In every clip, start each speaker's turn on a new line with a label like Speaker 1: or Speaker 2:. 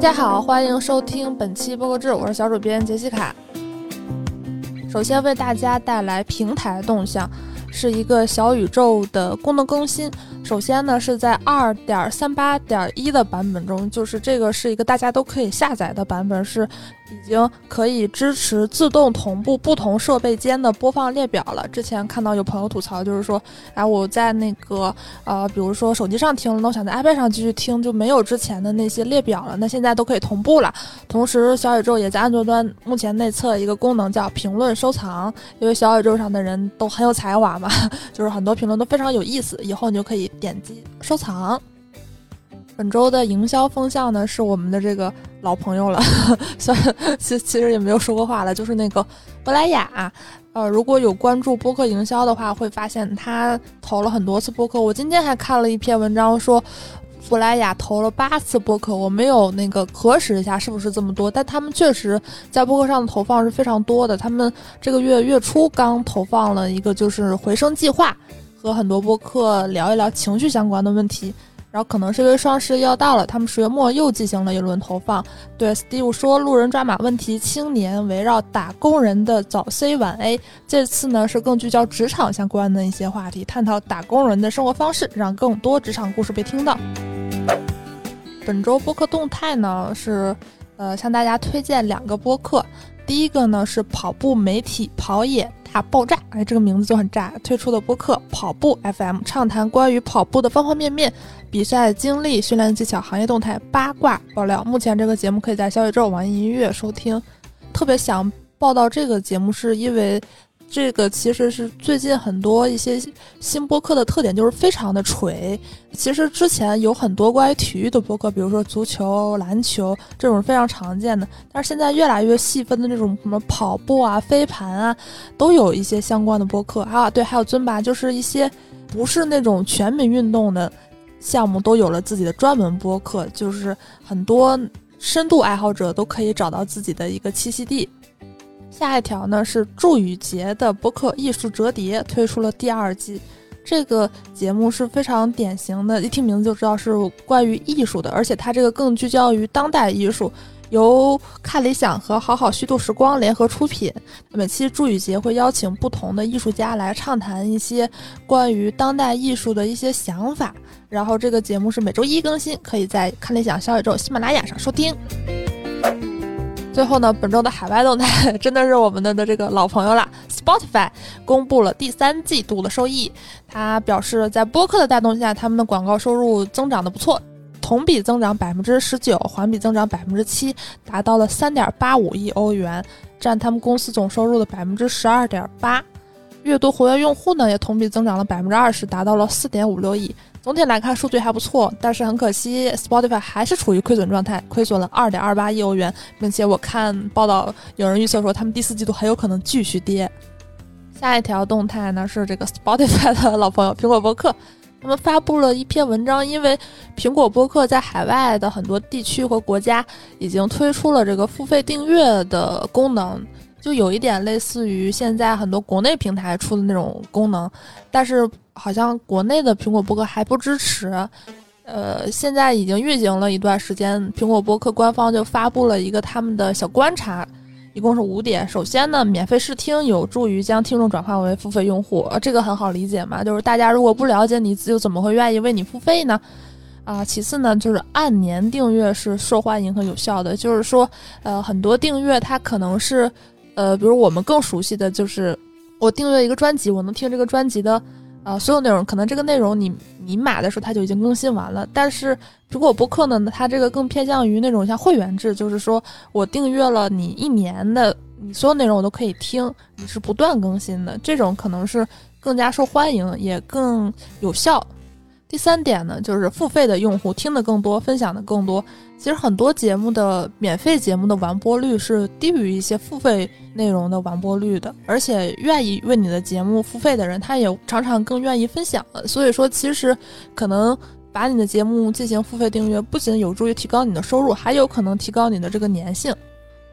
Speaker 1: 大家好，欢迎收听本期播客制，我是小主编杰西卡。首先为大家带来平台动向，是一个小宇宙的功能更新。首先呢，是在二点三八点一的版本中，就是这个是一个大家都可以下载的版本，是。已经可以支持自动同步不同设备间的播放列表了。之前看到有朋友吐槽，就是说，哎，我在那个呃，比如说手机上听了，那我想在 iPad 上继续听，就没有之前的那些列表了。那现在都可以同步了。同时，小宇宙也在安卓端目前内测一个功能，叫评论收藏。因为小宇宙上的人都很有才华嘛，就是很多评论都非常有意思。以后你就可以点击收藏。本周的营销风向呢，是我们的这个老朋友了，虽然其其实也没有说过话了，就是那个珀莱雅。呃，如果有关注播客营销的话，会发现他投了很多次播客。我今天还看了一篇文章，说珀莱雅投了八次播客，我没有那个核实一下是不是这么多，但他们确实在播客上的投放是非常多的。他们这个月月初刚投放了一个就是回声计划，和很多播客聊一聊情绪相关的问题。然后可能是因为双十一要到了，他们十月末又进行了一轮投放。对，Steve 说，路人抓马问题青年围绕打工人的早 C 晚 A，这次呢是更聚焦职场相关的一些话题，探讨打工人的生活方式，让更多职场故事被听到。本周播客动态呢是，呃，向大家推荐两个播客，第一个呢是跑步媒体跑野。大爆炸！哎，这个名字就很炸。推出的播客跑步 FM，畅谈关于跑步的方方面面，比赛经历、训练技巧、行业动态、八卦爆料。目前这个节目可以在小宇宙、网易音乐收听。特别想报道这个节目，是因为。这个其实是最近很多一些新播客的特点，就是非常的锤。其实之前有很多关于体育的播客，比如说足球、篮球这种非常常见的，但是现在越来越细分的那种什么跑步啊、飞盘啊，都有一些相关的播客啊。对，还有尊巴，就是一些不是那种全民运动的项目，都有了自己的专门播客，就是很多深度爱好者都可以找到自己的一个栖息地。下一条呢是祝宇杰的播客《艺术折叠》推出了第二季，这个节目是非常典型的，一听名字就知道是关于艺术的，而且它这个更聚焦于当代艺术，由看理想和好好虚度时光联合出品。每期祝宇杰会邀请不同的艺术家来畅谈一些关于当代艺术的一些想法，然后这个节目是每周一更新，可以在看理想小宇宙、喜马拉雅上收听。最后呢，本周的海外动态真的是我们的的这个老朋友了。Spotify 公布了第三季度的收益，他表示在播客的带动下，他们的广告收入增长的不错，同比增长百分之十九，环比增长百分之七，达到了三点八五亿欧元，占他们公司总收入的百分之十二点八。阅读活跃用户呢，也同比增长了百分之二十，达到了四点五六亿。总体来看，数据还不错，但是很可惜，Spotify 还是处于亏损状态，亏损了二点二八亿欧元，并且我看报道有人预测说，他们第四季度很有可能继续跌。下一条动态呢是这个 Spotify 的老朋友苹果播客，他们发布了一篇文章，因为苹果播客在海外的很多地区和国家已经推出了这个付费订阅的功能。就有一点类似于现在很多国内平台出的那种功能，但是好像国内的苹果播客还不支持。呃，现在已经运行了一段时间，苹果播客官方就发布了一个他们的小观察，一共是五点。首先呢，免费试听有助于将听众转化为付费用户，这个很好理解嘛，就是大家如果不了解你，又怎么会愿意为你付费呢？啊，其次呢，就是按年订阅是受欢迎和有效的，就是说，呃，很多订阅它可能是。呃，比如我们更熟悉的就是，我订阅一个专辑，我能听这个专辑的，呃，所有内容。可能这个内容你你买的时候它就已经更新完了。但是如果播客呢，它这个更偏向于那种像会员制，就是说我订阅了你一年的，你所有内容我都可以听，你是不断更新的。这种可能是更加受欢迎，也更有效。第三点呢，就是付费的用户听得更多，分享的更多。其实很多节目的免费节目的完播率是低于一些付费内容的完播率的，而且愿意为你的节目付费的人，他也常常更愿意分享。所以说，其实可能把你的节目进行付费订阅，不仅有助于提高你的收入，还有可能提高你的这个粘性。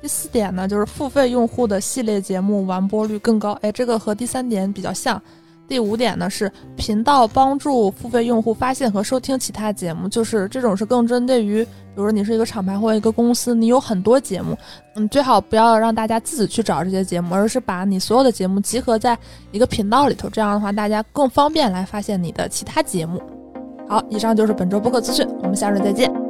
Speaker 1: 第四点呢，就是付费用户的系列节目完播率更高。哎，这个和第三点比较像。第五点呢是频道帮助付费用户发现和收听其他节目，就是这种是更针对于，比如说你是一个厂牌或一个公司，你有很多节目，嗯，最好不要让大家自己去找这些节目，而是把你所有的节目集合在一个频道里头，这样的话大家更方便来发现你的其他节目。好，以上就是本周播客资讯，我们下周再见。